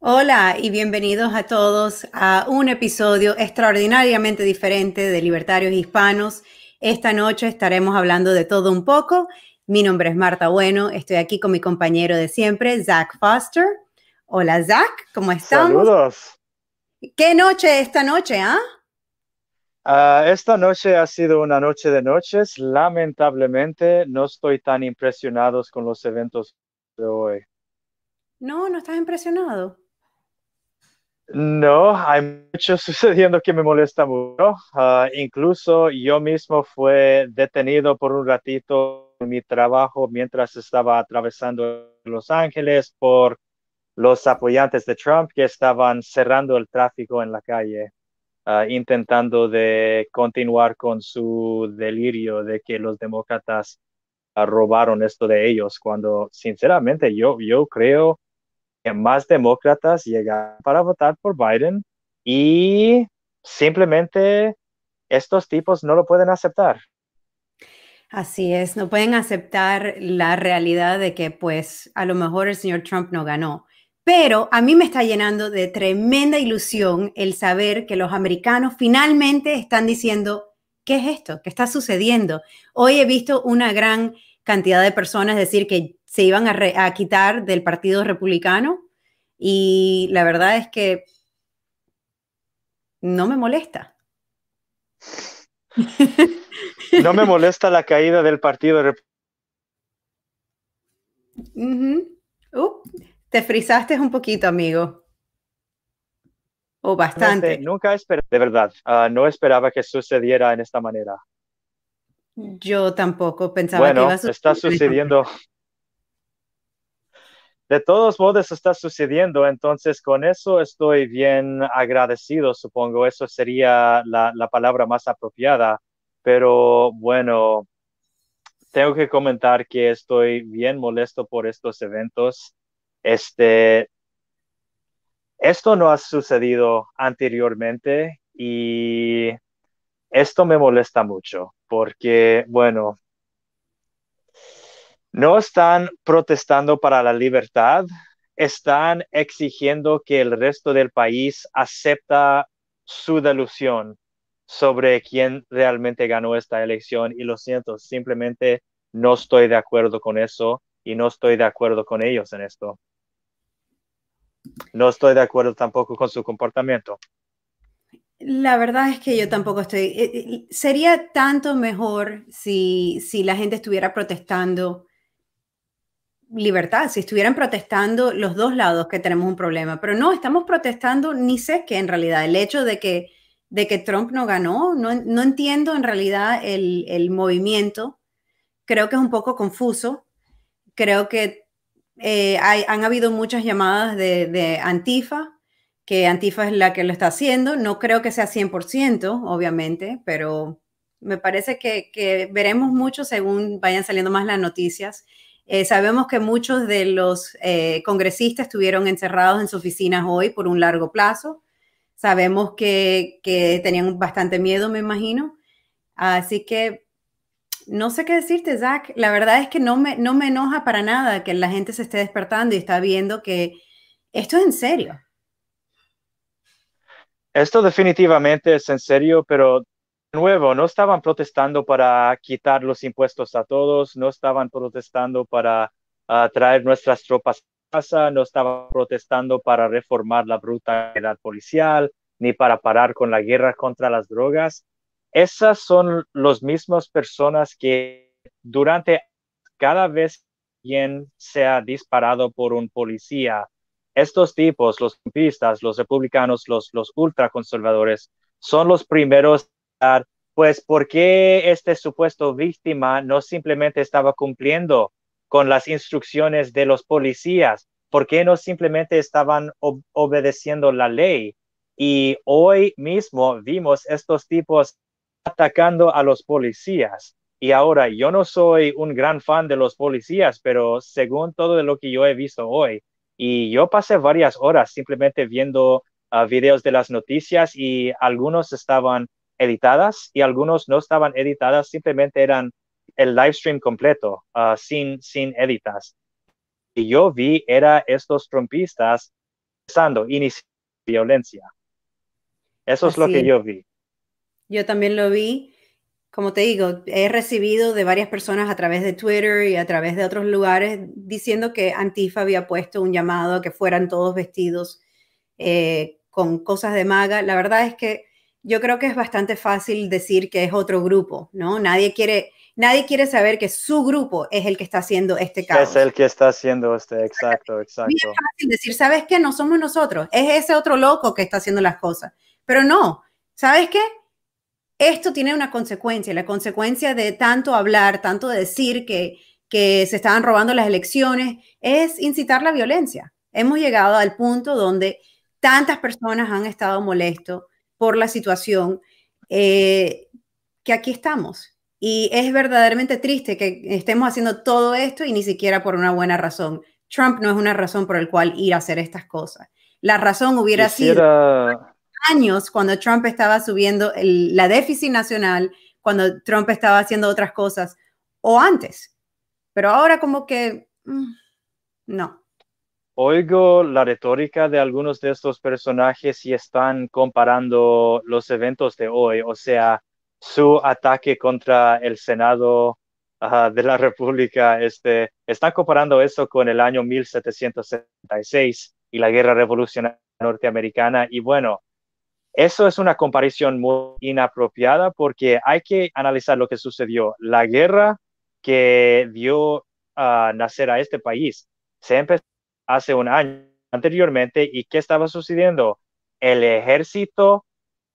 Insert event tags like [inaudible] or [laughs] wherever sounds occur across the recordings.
Hola y bienvenidos a todos a un episodio extraordinariamente diferente de Libertarios Hispanos. Esta noche estaremos hablando de todo un poco. Mi nombre es Marta Bueno, estoy aquí con mi compañero de siempre, Zach Foster. Hola Zach, ¿cómo estamos? Saludos. ¿Qué noche esta noche, ah? Ah, esta noche ha sido una noche de noches. Lamentablemente no estoy tan impresionado con los eventos de hoy. No, no estás impresionado. No, hay mucho [laughs] sucediendo que me molesta mucho. Ah, incluso yo mismo fue detenido por un ratito en mi trabajo mientras estaba atravesando Los Ángeles por los apoyantes de Trump que estaban cerrando el tráfico en la calle, ah, intentando de continuar con su delirio de que los demócratas ah, robaron esto de ellos, cuando sinceramente yo, yo creo más demócratas llegan para votar por Biden y simplemente estos tipos no lo pueden aceptar. Así es, no pueden aceptar la realidad de que pues a lo mejor el señor Trump no ganó. Pero a mí me está llenando de tremenda ilusión el saber que los americanos finalmente están diciendo, ¿qué es esto? ¿Qué está sucediendo? Hoy he visto una gran cantidad de personas decir que se iban a, quitar del Partido Republicano y la verdad es que no me molesta. [laughs] No me molesta la caída del Partido Republicano. Uh, te frizaste un poquito, amigo. O bastante. nunca esperé, de verdad, ah, no esperaba que sucediera en esta manera. Yo tampoco pensaba que iba a suceder. Está sucediendo. [laughs] De todos modos está sucediendo, entonces con eso estoy bien agradecido, supongo, eso sería la, la palabra más apropiada, pero bueno, tengo que comentar que estoy bien molesto por estos eventos. Este, esto no ha sucedido anteriormente y esto me molesta mucho porque, bueno, no están protestando para la libertad, están exigiendo que el resto del país acepta su delusión sobre quién realmente ganó esta elección y lo siento, simplemente no estoy de acuerdo con eso y no estoy de acuerdo con ellos en esto. No estoy de acuerdo tampoco con su comportamiento. La verdad es que yo tampoco estoy. Eh, eh, sería tanto mejor si, si la gente estuviera protestando libertad, si estuvieran protestando los dos lados que tenemos un problema, pero no, estamos protestando ni sé qué en realidad, el hecho de que, de que Trump no ganó, no, no entiendo en realidad el, el, movimiento, creo que es un poco confuso, creo que eh, hay, han habido muchas llamadas de, de, Antifa, que Antifa es la que lo está haciendo, no creo que sea 100%, obviamente, pero me parece que, que veremos mucho según vayan saliendo más las noticias eh, sabemos que muchos de los eh, congresistas estuvieron encerrados en sus oficinas hoy por un largo plazo. Sabemos que, tenían bastante miedo, me imagino. Así que no sé qué decirte, Zach. La verdad es que no me, no me enoja para nada que la gente se esté despertando y está viendo que esto es en serio. Esto definitivamente es en serio, pero nuevo, no estaban protestando para quitar los impuestos a todos, no estaban protestando para ah, traer nuestras tropas a casa, no estaban protestando para reformar la brutalidad policial, ni para parar con la guerra contra las drogas. Esas son las mismas personas que durante cada vez quien se ha disparado por un policía, estos tipos, los pistas, los republicanos, los, los ultraconservadores, son los primeros pues, ¿por qué este supuesto víctima no simplemente estaba cumpliendo con las instrucciones de los policías? ¿Por qué no simplemente estaban obedeciendo la ley? Y hoy mismo vimos estos tipos atacando a los policías. Y ahora yo no soy un gran fan de los policías, pero según todo lo que yo he visto hoy, y yo pasé varias horas simplemente viendo uh, videos de las noticias y algunos estaban editadas y algunos no estaban editadas, simplemente eran el live stream completo, uh, sin, sin editas. Y yo vi, era estos trompistas protestando, iniciando violencia. Eso es lo que yo vi. Yo también lo vi. Como te digo, he recibido de varias personas a través de Twitter y a través de otros lugares diciendo que Antifa había puesto un llamado a que fueran todos vestidos eh, con cosas de maga. La verdad es que yo creo que es bastante fácil decir que es otro grupo, ¿no? Nadie quiere, nadie quiere saber que su grupo es el que está haciendo este caso. Es el que está haciendo este, exacto, exacto. Es fácil decir, ¿sabes qué? No somos nosotros, es ese otro loco que está haciendo las cosas. Pero no, ¿sabes qué? Esto tiene una consecuencia, la consecuencia de tanto hablar, tanto decir que, que se estaban robando las elecciones, es incitar la violencia. Hemos llegado al punto donde tantas personas han estado molestos por la situación eh, que aquí estamos. Y es verdaderamente triste que estemos haciendo todo esto y ni siquiera por una buena razón. Trump no es una razón por la cual ir a hacer estas cosas. La razón hubiera sido años cuando Trump estaba subiendo la déficit nacional, cuando Trump estaba haciendo otras cosas, o antes. Pero ahora como que mm, no. Oigo la retórica de algunos de estos personajes y están comparando los eventos de hoy, o sea, su ataque contra el Senado de la [laughs] República, este, están comparando eso con el año 1776 y la Guerra Revolucionaria Norteamericana. Y bueno, eso es una comparación muy inapropiada porque hay que analizar lo que sucedió. La guerra que dio a nacer a este país se empezó hace un año anteriormente y ¿qué estaba sucediendo? El ejército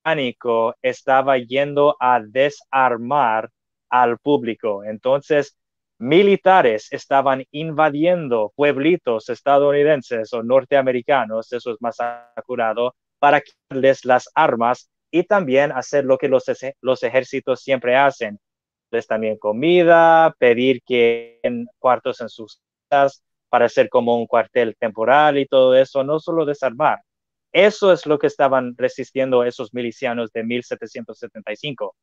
pánico estaba yendo a desarmar al público. Entonces, militares estaban invadiendo pueblitos estadounidenses o norteamericanos, eso es más acurado, para quitarles las armas y también hacer lo que los, los ejércitos siempre hacen. Les también comida, pedir que en cuartos en sus casas, para hacer como un cuartel temporal y todo eso, no solo desarmar. Eso es lo que estaban resistiendo esos milicianos de 1775.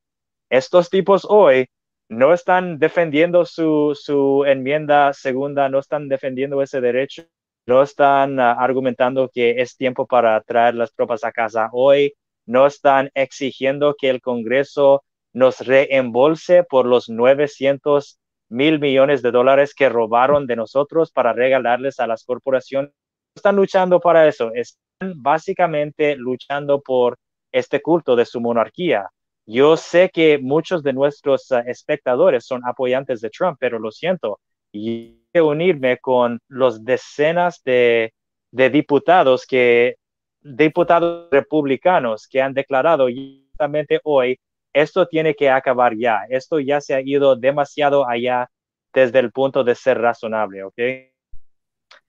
Estos tipos hoy no están defendiendo su, su enmienda segunda, no están defendiendo ese derecho, no están ah, argumentando que es tiempo para traer las tropas a casa hoy, no están exigiendo que el Congreso nos reembolse por los 900 mil millones de dólares que robaron de nosotros para regalarles a las corporaciones. Están luchando para eso, están básicamente luchando por este culto de su monarquía. Yo sé que muchos de nuestros ah, espectadores son apoyantes de Trump, pero lo siento, y unirme con los decenas de, de diputados que diputados republicanos que han declarado justamente hoy esto tiene que acabar ya. Esto ya se ha ido demasiado allá desde el punto de ser razonable, ¿ok?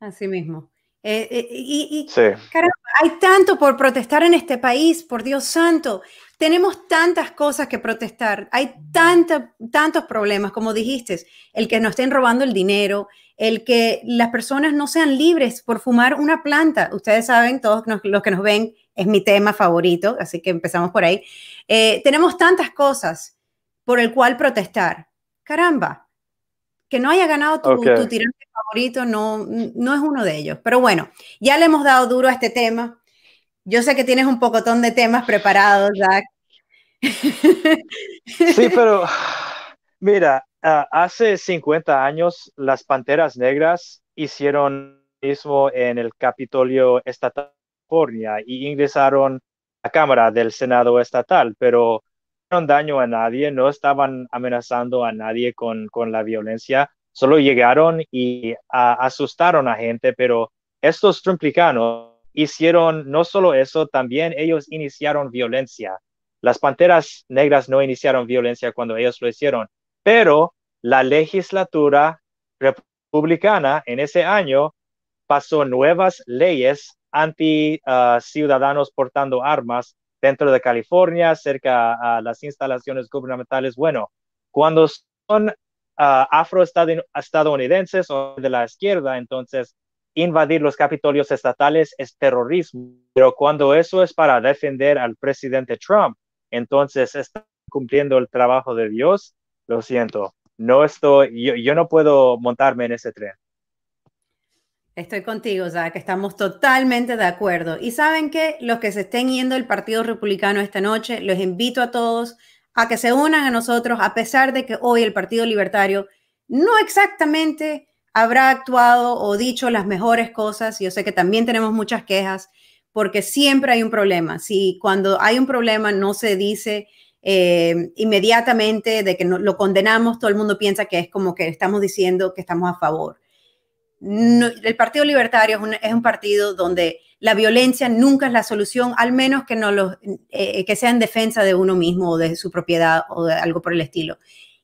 Así mismo. Eh, eh, y, caramba, hay tanto por protestar en este país, por Dios santo. Tenemos tantas cosas que protestar. Hay tantos problemas, como dijiste, el que nos estén robando el dinero, el que las personas no sean libres por fumar una planta. Ustedes saben, todos los que nos ven, es mi tema favorito, así que empezamos por ahí. Eh, tenemos tantas cosas por el cual protestar. Caramba, que no haya ganado tu, tirante favorito no, no es uno de ellos. Pero bueno, ya le hemos dado duro a este tema. Yo sé que tienes un pocotón de temas preparados, Jack. Sí, [laughs] pero mira, ah, hace 50 años las Panteras Negras hicieron mismo en el Capitolio Estatal y ingresaron a la Cámara del Senado Estatal, pero no daño a nadie, no estaban amenazando a nadie con, con la violencia, solo llegaron y asustaron a gente, pero estos trumplicanos hicieron no solo eso, también ellos iniciaron violencia. Las Panteras Negras no iniciaron violencia cuando ellos lo hicieron, pero la legislatura republicana en ese año pasó nuevas leyes anti ah, ciudadanos portando armas dentro de California, cerca a las instalaciones gubernamentales. Bueno, cuando son uh, afroestadounidenses o de la izquierda, entonces invadir los capitolios estatales es terrorismo. Pero cuando eso es para defender al presidente Trump, entonces está cumpliendo el trabajo de Dios. Lo siento, no estoy, yo no puedo montarme en ese tren. Estoy contigo, sea, que estamos totalmente de acuerdo. Y saben que los que se estén yendo del Partido Republicano esta noche, los invito a todos a que se unan a nosotros, a pesar de que hoy el Partido Libertario no exactamente habrá actuado o dicho las mejores cosas. Yo sé que también tenemos muchas quejas, porque siempre hay un problema. Si cuando hay un problema no se dice eh, inmediatamente de que no, lo condenamos, todo el mundo piensa que es como que estamos diciendo que estamos a favor el Partido Libertario es un, partido donde la violencia nunca es la solución, al menos que, no lo, eh, que sea en defensa de uno mismo o de su propiedad o de algo por el estilo.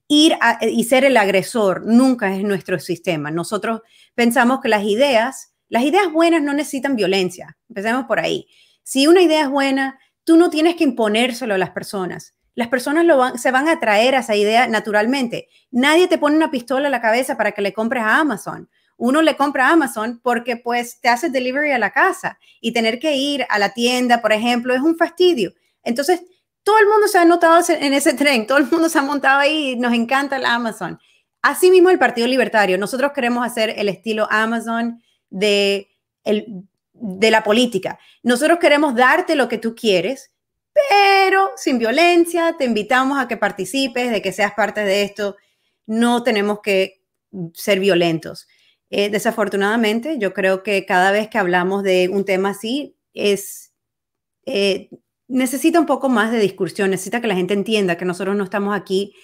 Ir y ser el agresor nunca es nuestro sistema. Nosotros pensamos que las ideas, las ideas buenas no necesitan violencia. Empecemos por ahí. Si una idea es buena, tú no tienes que imponérselo a las personas. Las personas se van a atraer a esa idea naturalmente. Nadie te pone una pistola a la cabeza para que le compres a Amazon uno le compra a Amazon porque pues te hace delivery a la casa y tener que ir a la tienda, por ejemplo, es un fastidio. Entonces, todo el mundo se ha notado en ese tren, todo el mundo se ha montado ahí, nos encanta el Amazon. Asimismo, el Partido Libertario, nosotros queremos hacer el estilo Amazon de, el, de la política. Nosotros queremos darte lo que tú quieres, pero sin violencia, te invitamos a que participes, de que seas parte de esto. No tenemos que ser violentos. Eh, desafortunadamente, yo creo que cada vez que hablamos de un tema así, es, eh, necesita un poco más de discusión, necesita que la gente entienda que nosotros no estamos aquí,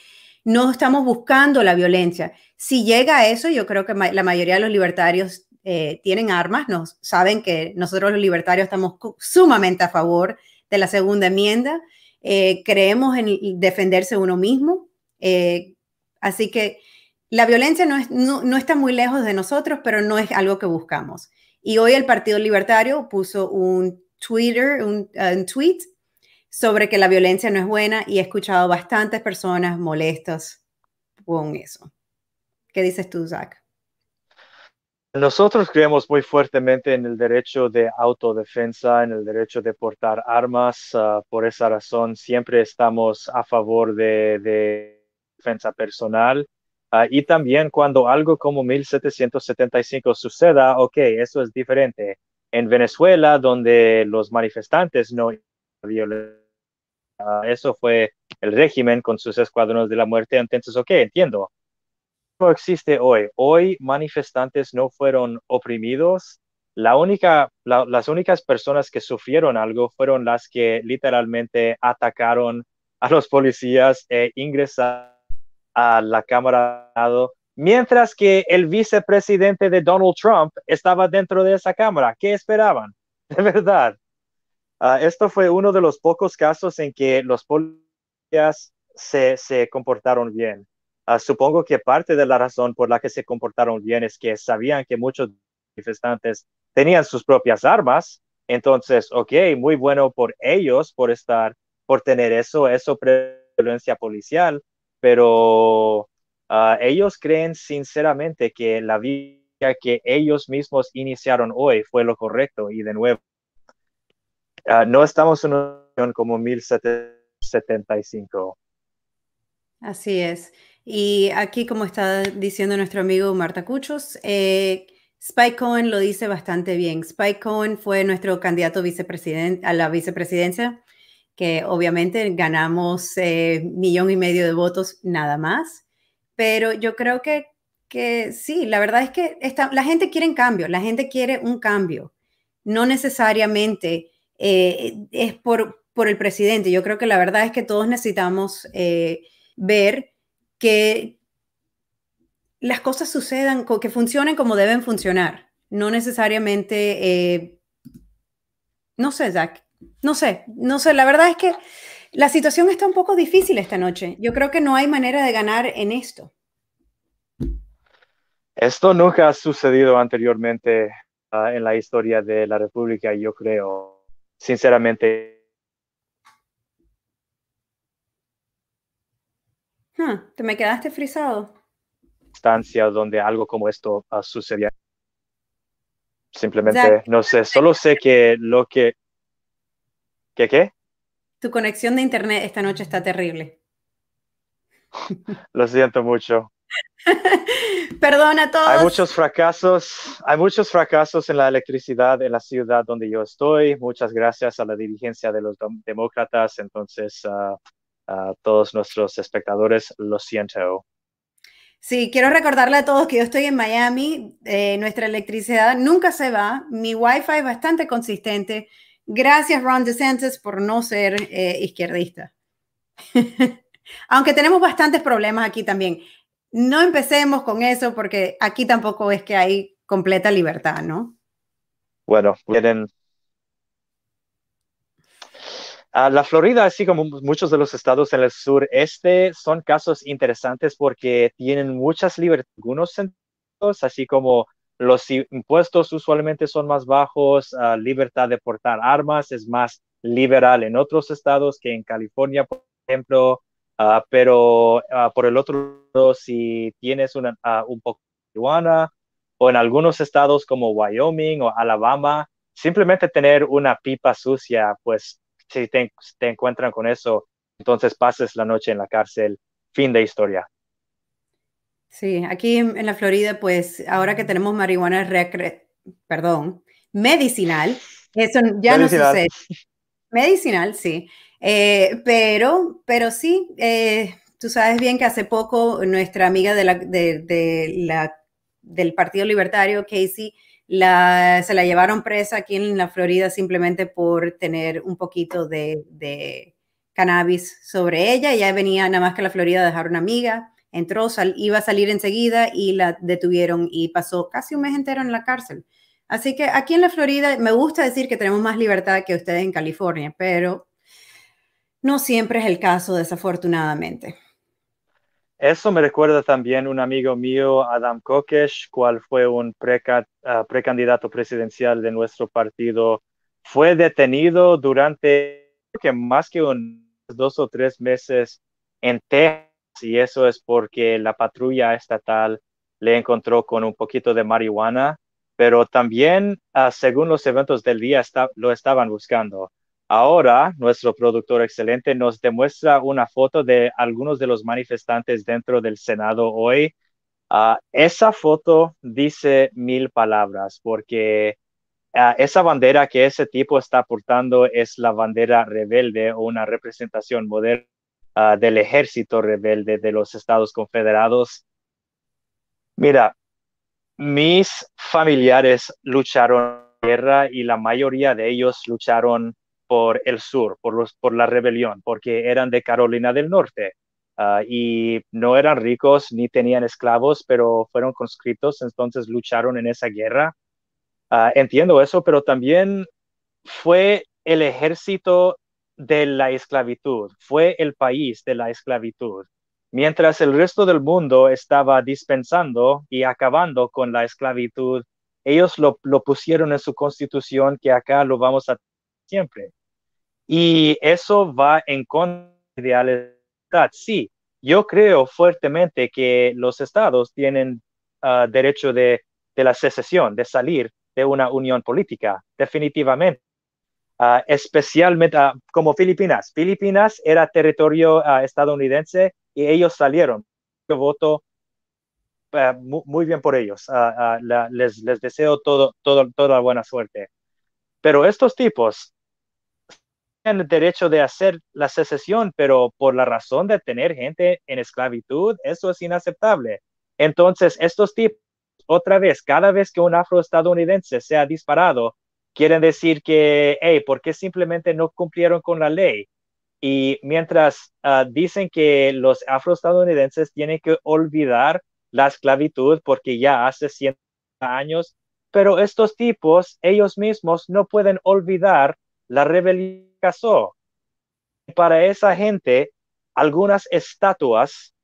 no estamos buscando la violencia. Si llega a eso, yo creo que la mayoría de los libertarios eh, tienen armas, nos, saben que nosotros los libertarios estamos sumamente a favor de la segunda enmienda, creemos en defenderse uno mismo, así que la violencia no, está muy lejos de nosotros, pero no es algo que buscamos. Y hoy el Partido Libertario puso un Twitter, un, tweet sobre que la violencia no es buena y he escuchado bastantes personas molestas con eso. ¿Qué dices tú, Zach? Nosotros creemos muy fuertemente en el derecho de autodefensa, en el derecho de portar armas. Uh, por esa razón, siempre estamos a favor de defensa personal Ah, y también cuando algo como 1775 suceda, ok, eso es diferente. En Venezuela, donde los manifestantes no violan, uh, eso fue el régimen con sus escuadrones de la muerte, entonces, ok, entiendo. No existe hoy. Hoy manifestantes no fueron oprimidos. La única, las únicas personas que sufrieron algo fueron las que literalmente atacaron a los policías e ingresaron a la Cámara, mientras que el vicepresidente de Donald Trump estaba dentro de esa Cámara. ¿Qué esperaban? [laughs] De verdad. Ah, esto fue uno de los pocos casos en que los policías se, se comportaron bien. Ah, supongo que parte de la razón por la que se comportaron bien es que sabían que muchos manifestantes tenían sus propias armas. Entonces, ok, muy bueno por ellos por estar, por tener eso, eso violencia policial, pero ah, ellos creen sinceramente que la vida que ellos mismos iniciaron hoy fue lo correcto y de nuevo, ah, no estamos en una como 1775. Así es. Y aquí, como está diciendo nuestro amigo Marta Cuchos, eh, Spike Cohen lo dice bastante bien. Spike Cohen fue nuestro candidato vicepresidente, a la vicepresidencia que obviamente ganamos eh, millón y medio de votos nada más, pero yo creo que, que sí, la verdad es que la gente quiere un cambio, la gente quiere un cambio, no necesariamente eh, es por, por el presidente, yo creo que la verdad es que todos necesitamos eh, ver que las cosas sucedan, que funcionen como deben funcionar, no necesariamente, eh, no sé, Jack, no sé, no sé, la verdad es que la situación está un poco difícil esta noche. Yo creo que no hay manera de ganar en esto. Esto nunca ha sucedido anteriormente ah, en la historia de la República, yo creo, sinceramente. te me quedaste frisado. Instancia donde algo como esto uh, sucedía. Simplemente, no sé, solo sé que lo que ¿Qué qué? Tu conexión de internet esta noche está terrible. Lo siento mucho. [laughs] Perdona a todos. Hay muchos fracasos, hay muchos fracasos en la electricidad en la ciudad donde yo estoy. Muchas gracias a la dirigencia de los demócratas. Entonces, ah, a todos nuestros espectadores, lo siento. Sí, quiero recordarle a todos que yo estoy en Miami, eh, nuestra electricidad nunca se va, mi wifi es bastante consistente. Gracias Ron DeSantis por no ser eh, izquierdista. [laughs] Aunque tenemos bastantes problemas aquí también. No empecemos con eso porque aquí tampoco es que hay completa libertad, ¿no? Bueno, vienen la Florida, así como muchos de los estados en el sureste, son casos interesantes porque tienen muchas libertades, algunos así como los impuestos usualmente son más bajos, uh, libertad de portar armas es más liberal en otros estados que en California, por ejemplo, uh, pero uh, por el otro lado, si tienes una, un poco de marihuana o en algunos estados como Wyoming o Alabama, simplemente tener una pipa sucia, pues si te, encuentran con eso, entonces pases la noche en la cárcel. Fin de historia. Sí, aquí en, la Florida, pues ahora que tenemos marihuana perdón, medicinal, eso ya no sucede. Medicinal, sí. Eh, pero, pero sí, eh, tú sabes bien que hace poco nuestra amiga de la, de la, del Partido Libertario, Casey, la, se la llevaron presa aquí en la Florida simplemente por tener un poquito de, cannabis sobre ella. Ya venía nada más que a la Florida a dejar una amiga, entró, iba a salir enseguida y la detuvieron y pasó casi un mes entero en la cárcel. Así que aquí en la Florida me gusta decir que tenemos más libertad que ustedes en California, pero no siempre es el caso, desafortunadamente. Eso me recuerda también un amigo mío, Adam Kokesh, cual fue un ah, precandidato presidencial de nuestro partido. Fue detenido durante que más que un, dos o tres meses en Texas y eso es porque la patrulla estatal le encontró con un poquito de marihuana, pero también, ah, según los eventos del día, lo estaban buscando. Ahora, nuestro productor excelente nos demuestra una foto de algunos de los manifestantes dentro del Senado hoy. Ah, esa foto dice mil palabras porque ah, esa bandera que ese tipo está portando es la bandera rebelde o una representación moderna ah, del ejército rebelde de los Estados Confederados. Mira, mis familiares lucharon en guerra y la mayoría de ellos lucharon por el sur, por la rebelión, porque eran de Carolina del Norte ah, y no eran ricos ni tenían esclavos, pero fueron conscriptos, entonces lucharon en esa guerra. Ah, entiendo eso, pero también fue el ejército de la esclavitud, fue el país de la esclavitud. Mientras el resto del mundo estaba dispensando y acabando con la esclavitud, ellos lo, lo pusieron en su constitución que acá lo vamos a siempre. Y eso va en contra de ideales. Sí, yo creo fuertemente que los estados tienen ah, derecho de, la secesión, de salir de una unión política, definitivamente. Ah, especialmente ah, como Filipinas. Filipinas era territorio estadounidense y ellos salieron. Yo voto muy, bien por ellos. les, les, deseo todo, todo, toda buena suerte. Pero estos tipos el derecho de hacer la secesión, pero por la razón de tener gente en esclavitud, eso es inaceptable. Entonces, estos tipos, otra vez, cada vez que un afroestadounidense sea disparado, quieren decir que, hey, ¿por qué simplemente no cumplieron con la ley? Y mientras ah, dicen que los afroestadounidenses tienen que olvidar la esclavitud porque ya hace 100 años, pero estos tipos, ellos mismos no pueden olvidar la rebelión casó. Para esa gente, algunas estatuas,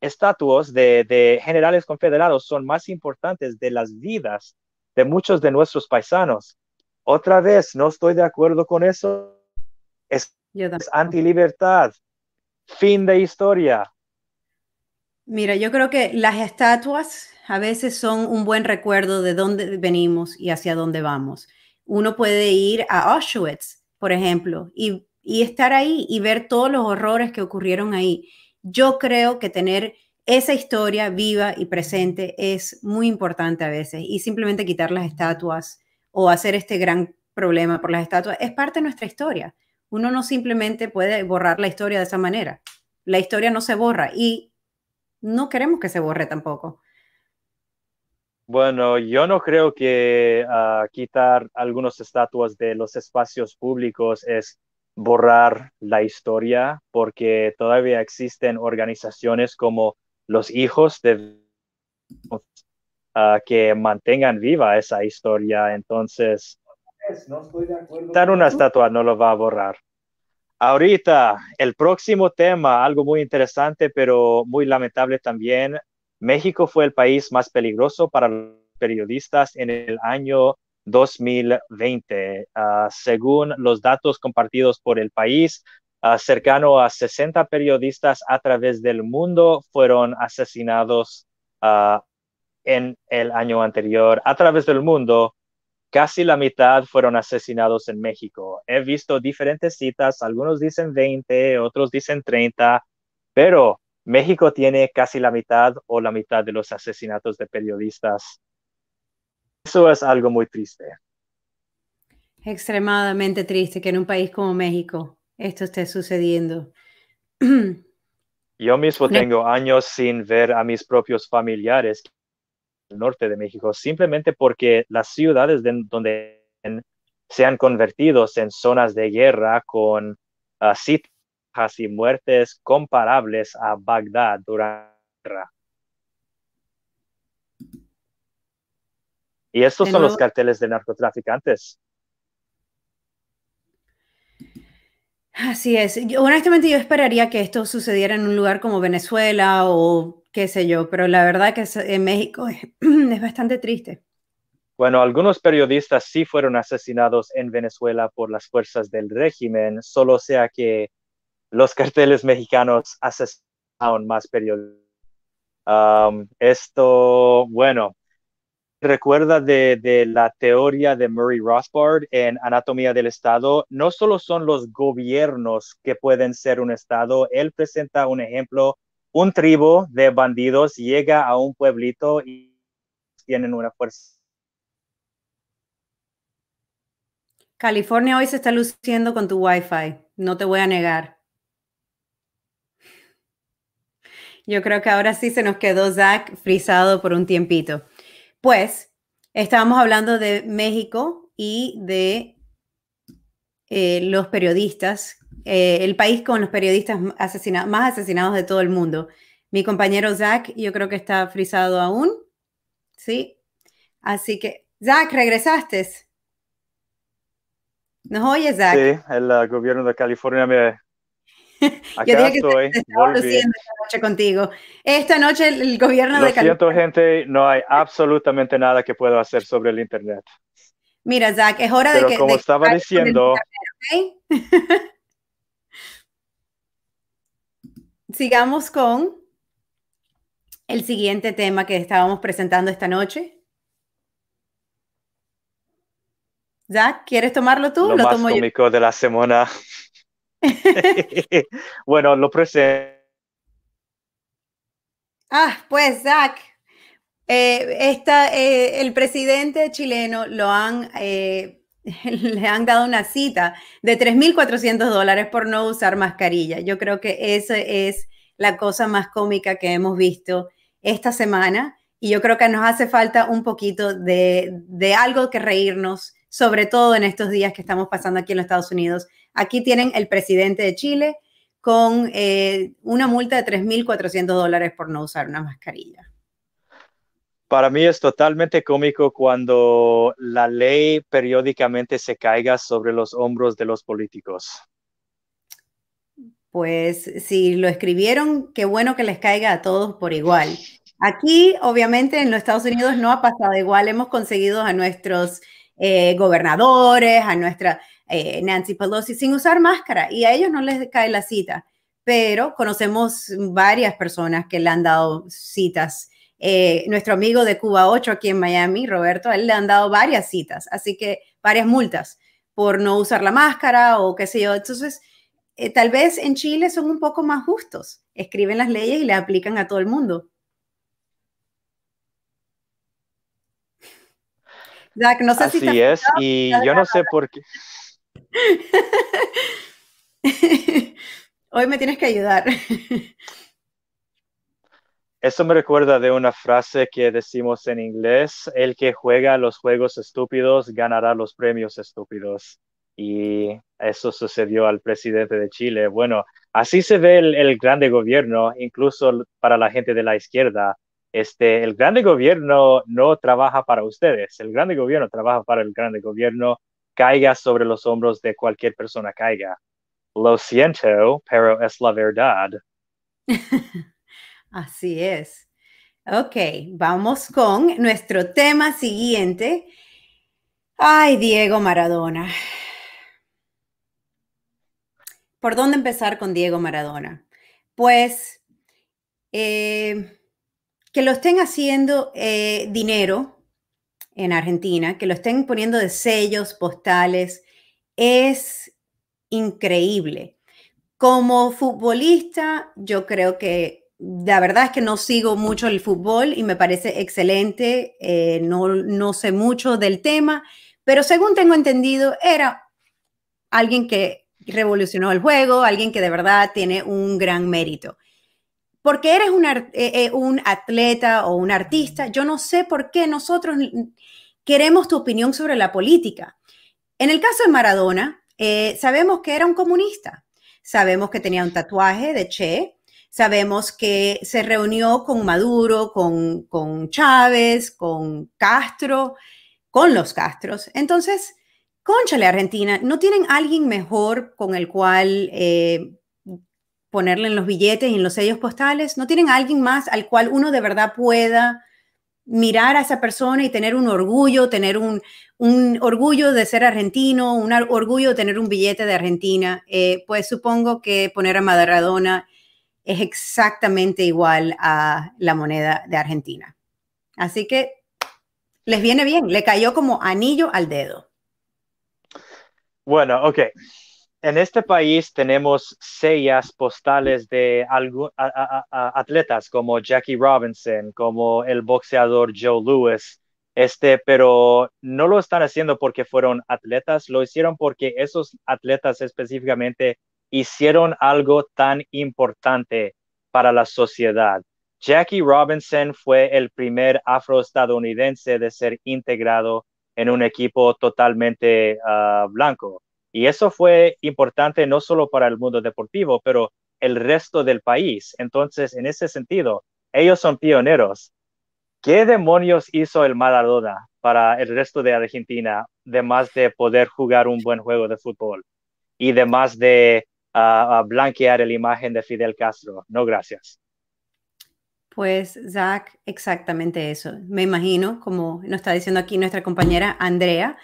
estatuas de, generales confederados son más importantes de las vidas de muchos de nuestros paisanos. Otra vez, no estoy de acuerdo con eso. Es, es anti-libertad. Fin de historia. Mira, yo creo que las estatuas a veces son un buen recuerdo de dónde venimos y hacia dónde vamos. Uno puede ir a Auschwitz por ejemplo, y, estar ahí y ver todos los horrores que ocurrieron ahí. Yo creo que tener esa historia viva y presente es muy importante a veces y simplemente quitar las estatuas o hacer este gran problema por las estatuas es parte de nuestra historia. Uno no simplemente puede borrar la historia de esa manera. La historia no se borra y no queremos que se borre tampoco. Bueno, yo no creo que ah, quitar algunas estatuas de los espacios públicos es borrar la historia, porque todavía existen organizaciones como los hijos de uh, que mantengan viva esa historia. Entonces, no una estatua no lo va a borrar. Ahorita, el próximo tema, algo muy interesante, pero muy lamentable también, México fue el país más peligroso para los periodistas en el año 2020. Ah, según los datos compartidos por el país, uh, cercano a 60 periodistas a través del mundo fueron asesinados uh, en el año anterior. A través del mundo, casi la mitad fueron asesinados en México. He visto diferentes citas, algunos dicen 20, otros dicen 30, pero México tiene casi la mitad o la mitad de los asesinatos de periodistas. Eso es algo muy triste. Extremadamente triste que en un país como México esto esté sucediendo. Yo mismo tengo años sin ver a mis propios familiares norte de México, simplemente porque las ciudades donde se han convertido en zonas de guerra con uh, y muertes comparables a Bagdad durante la guerra. Y estos son los carteles de narcotraficantes. Así es. honestamente, yo esperaría que esto sucediera en un lugar como Venezuela o qué sé yo, pero la verdad que en México [clears throat] es, bastante triste. Bueno, algunos periodistas sí fueron asesinados en Venezuela por las fuerzas del régimen, solo sea que los [laughs] carteles mexicanos asesinaron más periodistas. esto, bueno, recuerda de, la teoría de Murray Rothbard en Anatomía del Estado, no solo son los gobiernos que pueden ser un Estado, él presenta un ejemplo, un tribu de bandidos llega a un pueblito y tienen una fuerza. California hoy se está luciendo con tu Wi-Fi, no te voy a negar. Yo creo que ahora sí se nos quedó Zach frisado por un tiempito. Pues estábamos hablando de México y de eh, los periodistas, eh, el país con los periodistas más asesinados de todo el mundo. Mi compañero Zach, yo creo que está frisado aún. Sí. Así que, Zach, regresaste. ¿Nos oyes, Zach? Sí, el uh, gobierno de California me, Acá [laughs] Yo dije que estaba luciendo esta noche contigo. Esta noche el, gobierno Lo de California. siento, gente, no hay absolutamente nada que pueda hacer sobre el Internet. Mira, Zach, es hora de que. Como estaba diciendo. [laughs] Sigamos con el siguiente tema que estábamos presentando esta noche. Zach, ¿quieres tomarlo tú? Lo, más cómico de la semana. [laughs] bueno, lo presento. Ah, pues Zach, eh, eh, el presidente chileno lo han, eh, [laughs] le han dado una cita de 3.400 dólares por no usar mascarilla. Yo creo que esa es la cosa más cómica que hemos visto esta semana y yo creo que nos hace falta un poquito de, algo que reírnos, sobre todo en estos días que estamos pasando aquí en los Estados Unidos Aquí tienen el presidente de Chile con eh, una multa de 3.400 dólares por no usar una mascarilla. Para mí es totalmente cómico cuando la ley periódicamente se caiga sobre los hombros de los políticos. Pues si lo escribieron, qué bueno que les caiga a todos por igual. Aquí, obviamente, en los Estados Unidos no ha pasado igual. Hemos conseguido a nuestros eh, gobernadores, a nuestra, eh, Nancy Pelosi sin usar máscara y a ellos no les cae la cita, pero conocemos varias personas que le han dado citas. Eh, nuestro amigo de Cuba 8 aquí en Miami, Roberto, a él le han dado varias citas, así que varias multas por no usar la máscara o qué sé yo. Entonces, eh, tal vez en Chile son un poco más justos, escriben las leyes y las aplican a todo el mundo. no sé Así si es, y yo no sé por qué. [laughs] Hoy me tienes que ayudar. [laughs] Eso me recuerda de una frase que decimos en inglés, el que juega los juegos estúpidos ganará los premios estúpidos. Y eso sucedió al presidente de Chile. Bueno, así se ve el, grande gobierno, incluso para la gente de la izquierda. Este, el grande gobierno no trabaja para ustedes, el grande gobierno trabaja para el grande gobierno, caiga sobre los hombros de cualquier persona caiga. Lo siento, pero es la verdad. [laughs] Así es. Ok, vamos con nuestro tema siguiente. Ay, Diego Maradona. ¿Por dónde empezar con Diego Maradona? Pues eh, que lo estén haciendo eh, dinero en Argentina, que lo estén poniendo de sellos postales, es increíble. Como futbolista, yo creo que la verdad es que no sigo mucho el fútbol y me parece excelente, eh, no, no sé mucho del tema, pero según tengo entendido, era alguien que revolucionó el juego, alguien que de verdad tiene un gran mérito. Porque eres un, eh, eh, un atleta o un artista, yo no sé por qué nosotros queremos tu opinión sobre la política. En el caso de Maradona, sabemos que era un comunista, sabemos que tenía un tatuaje de Che, Sabemos que se reunió con Maduro, con, con Chávez, con Castro, con los Castros. Entonces, conchale Argentina, ¿no tienen alguien mejor con el cual eh, ponerle en los billetes y en los sellos postales? ¿No tienen alguien más al cual uno de verdad pueda mirar a esa persona y tener un orgullo, tener un, orgullo de ser argentino, un orgullo de tener un billete de Argentina? Eh, pues supongo que poner a Maradona es exactamente igual a la moneda de Argentina. Así que les viene bien, le cayó como anillo al dedo. Bueno, ok. En este país tenemos sellas postales de atletas como Jackie Robinson, como el boxeador Joe Lewis, este, pero no lo están haciendo porque fueron atletas, lo hicieron porque esos atletas específicamente hicieron algo tan importante para la sociedad. Jackie Robinson fue el primer afroestadounidense de ser integrado en un equipo totalmente ah, blanco. Y eso fue importante no solo para el mundo deportivo, pero el resto del país. Entonces, en ese sentido, ellos son pioneros. ¿Qué demonios hizo el Maradona para el resto de Argentina, además de poder jugar un buen juego de fútbol y además de a, blanquear la imagen de Fidel Castro. No, gracias. Pues, Zach, exactamente eso. Me imagino, como nos está diciendo aquí nuestra compañera Andrea,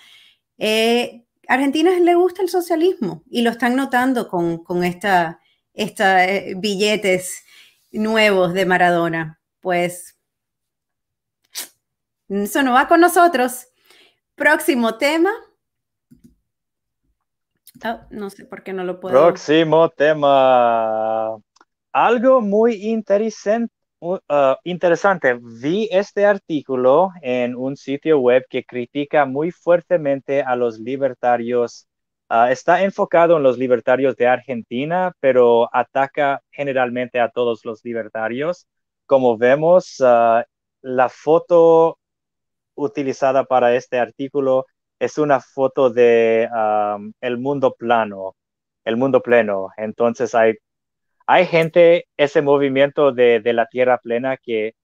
eh, Argentina le gusta el socialismo y lo están notando con, con eh, billetes nuevos de Maradona. Pues, eso no va con nosotros. Próximo tema, No sé por qué no lo puedo. Próximo tema. Algo muy interesante, uh, interesante. Vi este artículo en un sitio web que critica muy fuertemente a los libertarios. Ah, está enfocado en los libertarios de Argentina, pero ataca generalmente a todos los libertarios. Como vemos, ah, la foto utilizada para este artículo es una foto de el mundo plano, el mundo pleno. Entonces hay, hay gente, ese movimiento de, la tierra plena que,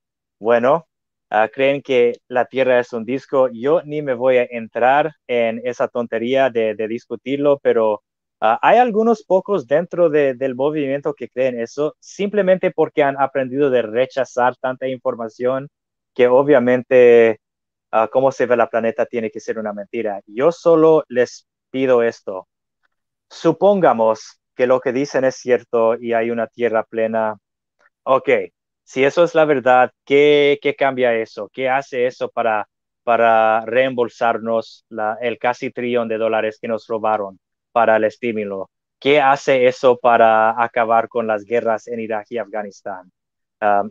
bueno, ah, creen que la tierra es un disco. Yo ni me voy a entrar en esa tontería de, discutirlo, pero ah, hay algunos pocos dentro del movimiento que creen eso simplemente porque han aprendido de rechazar tanta información que obviamente cómo se ve la planeta tiene que ser una mentira. Yo solo les pido esto. Supongamos que lo que dicen es cierto y hay una tierra plena. Ok, si eso es la verdad, ¿qué, cambia eso? ¿Qué hace eso para, para reembolsarnos el casi trillón de dólares que nos robaron para el estímulo? ¿qué hace eso para acabar con las guerras en Irak y Afganistán?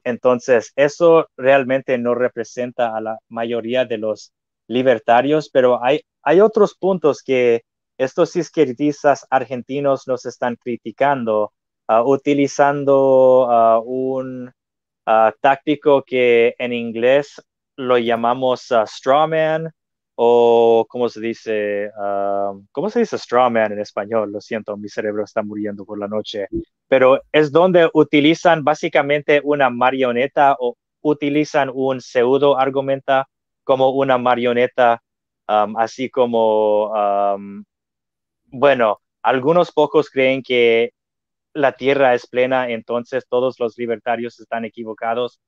Entonces, eso realmente no representa a la mayoría de los libertarios, pero hay, hay otros puntos que estos izquierdistas argentinos nos están criticando, uh, utilizando uh, un uh, táctico que en inglés lo llamamos strawman o cómo se dice, ¿cómo se dice strawman en español? Lo siento, mi cerebro está muriendo por la noche, pero es donde utilizan básicamente una marioneta o utilizan un pseudo argumenta como una marioneta, así como, bueno, algunos pocos creen que la tierra es plena, entonces todos los libertarios están equivocados.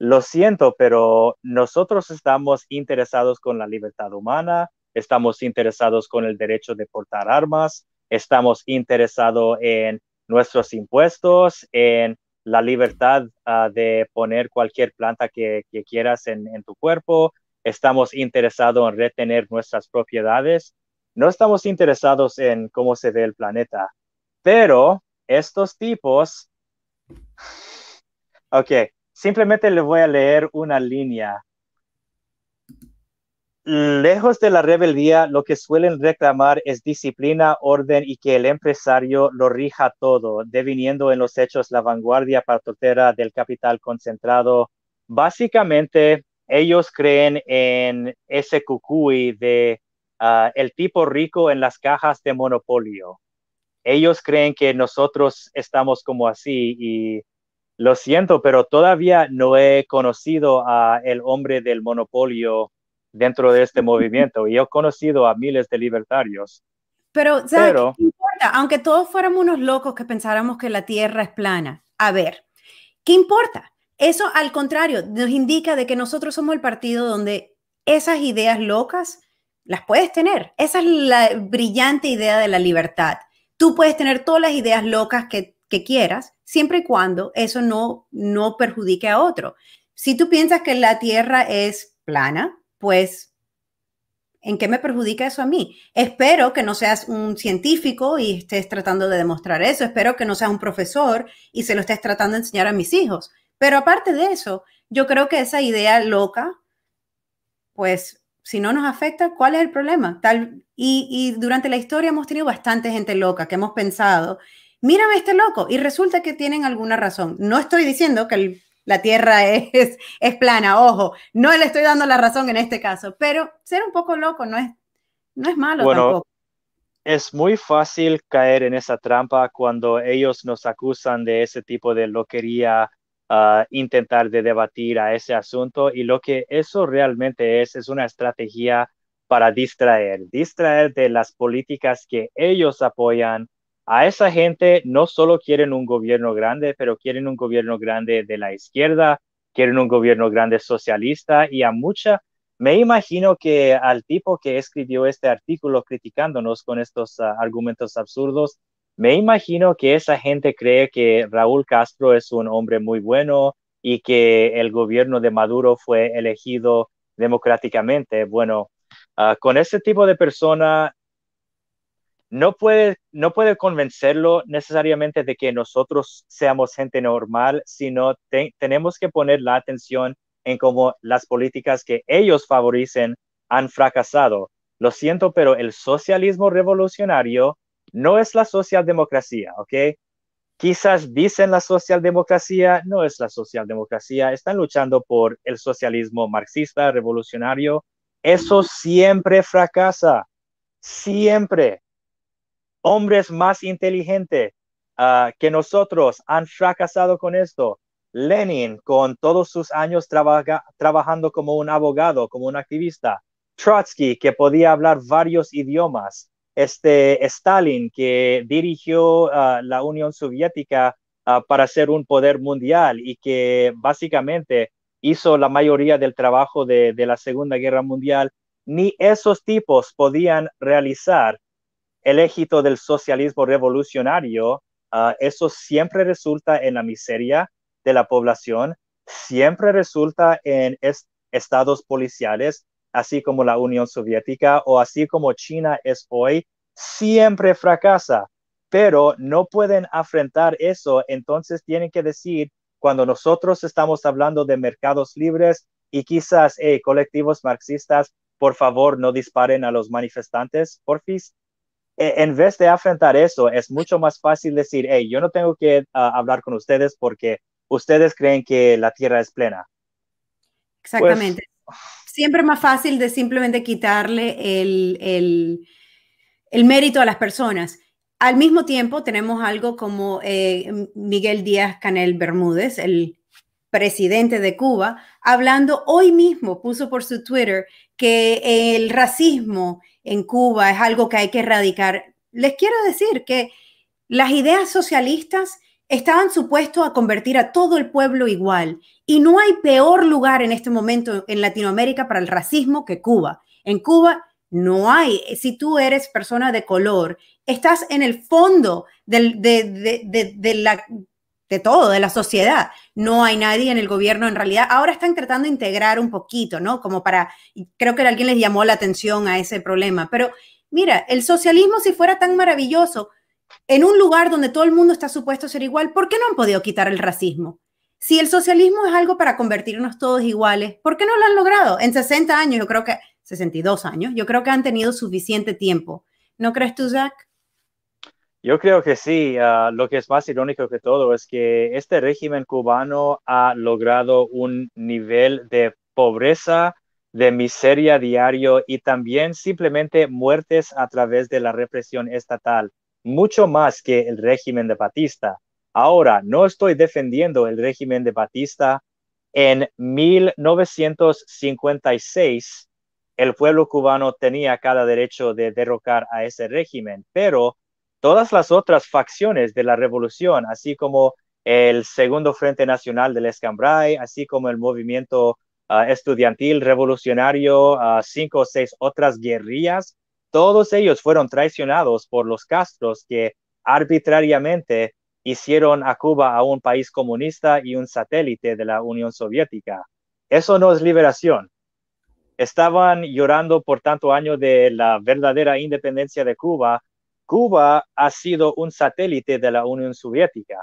Lo siento, pero nosotros estamos interesados con la libertad humana, estamos interesados con el derecho de portar armas, estamos interesados en nuestros impuestos, en la libertad ah, de poner cualquier planta que, quieras en, tu cuerpo, estamos interesados en retener nuestras propiedades, no estamos interesados en cómo se ve el planeta, pero estos tipos, ok, simplemente le voy a leer una línea. Lejos de la rebeldía, lo que suelen reclamar es disciplina, orden y que el empresario lo rija todo, deviniendo en los hechos la vanguardia patotera del capital concentrado. Básicamente, ellos creen en ese cucuy de ah, el tipo rico en las cajas de monopolio. Ellos creen que nosotros estamos como así y lo siento, pero todavía no he conocido a el hombre del monopolio dentro de este movimiento y he conocido a miles de libertarios. Pero, pero ¿qué importa? Aunque todos fuéramos unos locos que pensáramos que la Tierra es plana, a ver, ¿qué importa? Eso, al contrario, nos indica de que nosotros somos el partido donde esas ideas locas las puedes tener. Esa es la brillante idea de la libertad. Tú puedes tener todas las ideas locas que, quieras, siempre y cuando eso no, no perjudique a otro. Si tú piensas que la Tierra es plana, pues, ¿en qué me perjudica eso a mí? Espero que no seas un científico y estés tratando de demostrar eso. Espero que no seas un profesor y se lo estés tratando de enseñar a mis hijos. Pero aparte de eso, yo creo que esa idea loca, pues si no nos afecta, ¿cuál es el problema? Tal, y, durante la historia hemos tenido bastante gente loca que hemos pensado, mírame este loco, y resulta que tienen alguna razón. No estoy diciendo que la Tierra [laughs] es, es plana, ojo, no le estoy dando la razón en este caso, pero ser un poco loco no es, no es malo tampoco. Es muy fácil caer en esa trampa cuando ellos nos acusan de ese tipo de loquería intentar de debatir a ese asunto y lo que eso realmente es es una estrategia para distraer, distraer de las políticas que ellos apoyan. A esa gente no solo quieren un gobierno grande, pero quieren un gobierno grande de la izquierda, quieren un gobierno grande socialista y a mucha, me imagino que al tipo que escribió este artículo criticándonos con estos ah, argumentos absurdos, me imagino que esa gente cree que Raúl Castro es un hombre muy bueno y que el gobierno de Maduro fue elegido democráticamente. Bueno, ah, con ese tipo de persona no puede, no puede convencerlo necesariamente de que nosotros seamos gente normal, sino tenemos que poner la atención en cómo las políticas que ellos favorecen han fracasado. Lo siento, pero el socialismo revolucionario no es la socialdemocracia, ¿ok? Quizás dicen la socialdemocracia, no es la socialdemocracia, están luchando por el socialismo marxista, revolucionario. Eso siempre fracasa, siempre. Hombres más inteligentes ah, que nosotros han fracasado con esto. Lenin, con todos sus años trabajando como un abogado, como un activista. Trotsky, que podía hablar varios idiomas este Stalin, que dirigió uh, la Unión Soviética uh, para ser un poder mundial y que básicamente hizo la mayoría del trabajo de, la Segunda Guerra Mundial, ni esos tipos podían realizar el éxito del socialismo revolucionario. Uh, eso siempre resulta en la miseria de la población, siempre resulta en estados policiales así como la Unión Soviética o así como China es hoy, siempre fracasa. pero no pueden afrontar eso, entonces tienen que decir, cuando nosotros estamos hablando de mercados libres y quizás colectivos marxistas, por favor no disparen a los manifestantes, porfis. E, en vez de afrontar eso, es mucho más fácil decir, hey, yo no tengo que ah, hablar con ustedes porque ustedes creen que la tierra es plena. Exactamente. Pues, Siempre más fácil de simplemente quitarle el, el, el, mérito a las personas. Al mismo tiempo, tenemos algo como eh, Miguel Díaz Canel Bermúdez, el presidente de Cuba, hablando hoy mismo, puso por su Twitter que el racismo en Cuba es algo que hay que erradicar. Les quiero decir que las ideas socialistas estaban supuestos a convertir a todo el pueblo igual. Y no hay peor lugar en este momento en Latinoamérica para el racismo que Cuba. En Cuba no hay, si tú eres persona de color, estás en el fondo de, la, de todo, de la sociedad. No hay nadie en el gobierno en realidad. Ahora están tratando de integrar un poquito, ¿no? Como para, creo que alguien les llamó la atención a ese problema. Pero mira, el socialismo si fuera tan maravilloso, en un lugar donde todo el mundo está supuesto a ser igual, ¿por qué no han podido quitar el racismo? Si el socialismo es algo para convertirnos todos iguales, ¿por qué no lo han logrado? En 60 años, yo creo que, 62 años, yo creo que han tenido suficiente tiempo. ¿No crees tú, Zach? Yo creo que sí. Ah, lo que es más irónico que todo es que este régimen cubano ha logrado un nivel de pobreza, de miseria diario y también simplemente muertes a través de la represión estatal mucho más que el régimen de Batista. Ahora, no estoy defendiendo el régimen de Batista. En 1956, el pueblo cubano tenía cada derecho de derrocar a ese régimen, pero todas las otras facciones de la revolución, así como el Segundo Frente Nacional del Escambray, así como el movimiento ah, estudiantil revolucionario, uh, cinco o seis otras guerrillas, todos ellos fueron traicionados por los Castros que arbitrariamente hicieron a Cuba a un país comunista y un satélite de la Unión Soviética. Eso no es liberación. Estaban llorando por tanto año de la verdadera independencia de Cuba. Cuba ha sido un satélite de la Unión Soviética.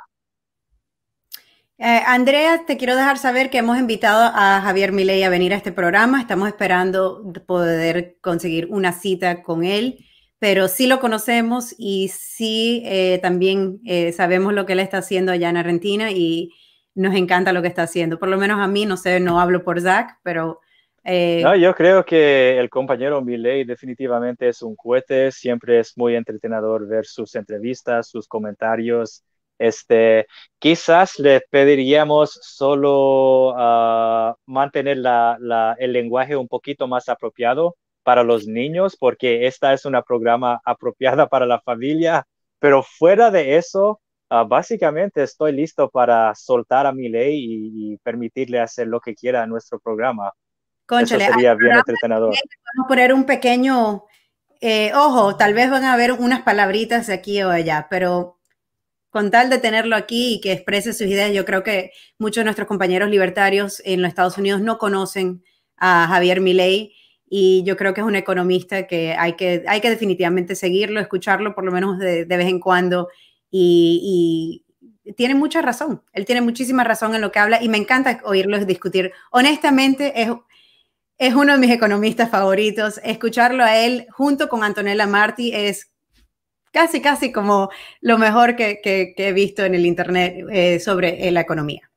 Eh, Andrea, te quiero dejar saber que hemos invitado a Javier Milei a venir a este programa. Estamos esperando poder conseguir una cita con él, pero sí lo conocemos y sí eh, también eh, sabemos lo que él está haciendo allá en Argentina y nos encanta lo que está haciendo. Por lo menos a mí, no sé, no hablo por Zach, pero... no, yo creo que el compañero Milei definitivamente es un cohete. Siempre es muy entretenedor ver sus entrevistas, sus comentarios este, quizás le pediríamos solo uh, mantener la, la, el lenguaje un poquito más apropiado para los niños, porque esta es una programa apropiada para la familia, pero fuera de eso, uh, básicamente estoy listo para soltar a mi ley y, y, permitirle hacer lo que quiera en nuestro programa. Conchale, eso sería bien entretenedor. Vamos a poner un pequeño, eh, ojo, tal vez van a haber unas palabritas aquí o allá, pero con tal de tenerlo aquí y que exprese sus ideas, yo creo que muchos de nuestros compañeros libertarios en los Estados Unidos no conocen a Javier Milei y yo creo que es un economista que hay que, hay que definitivamente seguirlo, escucharlo por lo menos de, vez en cuando y, tiene mucha razón, él tiene muchísima razón en lo que habla y me encanta oírlos discutir. Honestamente, es, es uno de mis economistas favoritos. Escucharlo a él junto con Antonella Marti es casi, casi como lo mejor que, he visto en el Internet eh, sobre eh, la economía.